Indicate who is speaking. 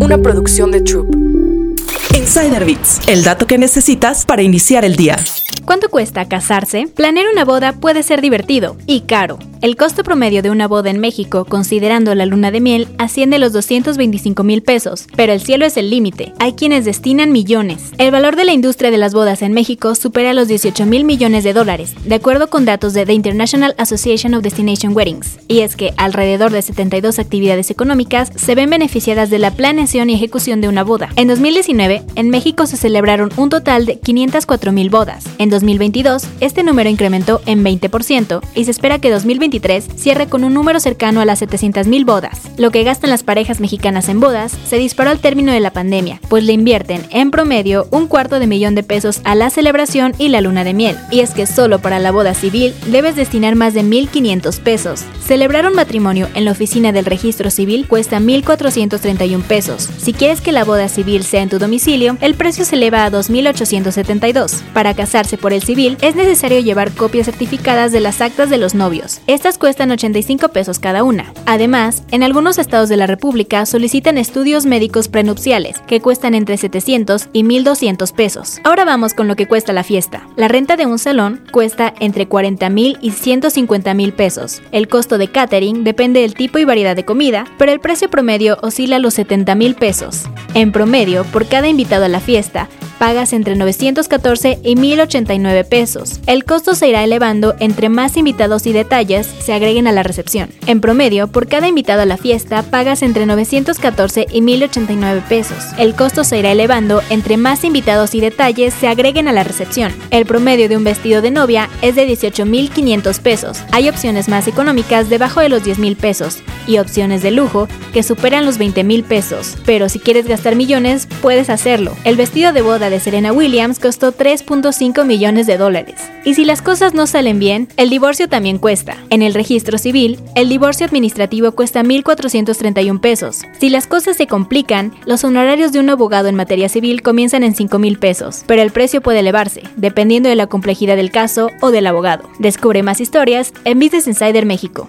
Speaker 1: una producción de Troop.
Speaker 2: Insider Bits, el dato que necesitas para iniciar el día.
Speaker 3: ¿Cuánto cuesta casarse? Planear una boda puede ser divertido y caro. El costo promedio de una boda en México, considerando la luna de miel, asciende a los 225 mil pesos, pero el cielo es el límite. Hay quienes destinan millones. El valor de la industria de las bodas en México supera los 18 mil millones de dólares, de acuerdo con datos de The International Association of Destination Weddings. Y es que alrededor de 72 actividades económicas se ven beneficiadas de la planeación y ejecución de una boda. En 2019, en México se celebraron un total de 504 mil bodas. En 2022, este número incrementó en 20% y se espera que 2023 cierre con un número cercano a las 700.000 bodas. Lo que gastan las parejas mexicanas en bodas se disparó al término de la pandemia, pues le invierten, en promedio, un cuarto de millón de pesos a la celebración y la luna de miel. Y es que solo para la boda civil debes destinar más de 1.500 pesos. Celebrar un matrimonio en la oficina del registro civil cuesta 1.431 pesos. Si quieres que la boda civil sea en tu domicilio, el precio se eleva a 2.872. Para casarse por el civil es necesario llevar copias certificadas de las actas de los novios. Estas cuestan 85 pesos cada una. Además, en algunos estados de la República solicitan estudios médicos prenupciales, que cuestan entre 700 y 1200 pesos. Ahora vamos con lo que cuesta la fiesta. La renta de un salón cuesta entre 40 mil y 150 mil pesos. El costo de catering depende del tipo y variedad de comida, pero el precio promedio oscila a los 70 mil pesos. En promedio, por cada invitado a la fiesta, pagas entre 914 y 1089 pesos. El costo se irá elevando entre más invitados y detalles se agreguen a la recepción. En promedio, por cada invitado a la fiesta pagas entre 914 y 1089 pesos. El costo se irá elevando entre más invitados y detalles se agreguen a la recepción. El promedio de un vestido de novia es de 18.500 pesos. Hay opciones más económicas debajo de los 10.000 pesos y opciones de lujo que superan los 20.000 pesos. Pero si quieres gastar millones, puedes hacerlo. El vestido de boda de Serena Williams costó 3.5 millones de dólares. Y si las cosas no salen bien, el divorcio también cuesta. En el registro civil, el divorcio administrativo cuesta 1.431 pesos. Si las cosas se complican, los honorarios de un abogado en materia civil comienzan en 5.000 pesos, pero el precio puede elevarse, dependiendo de la complejidad del caso o del abogado. Descubre más historias en Business Insider México.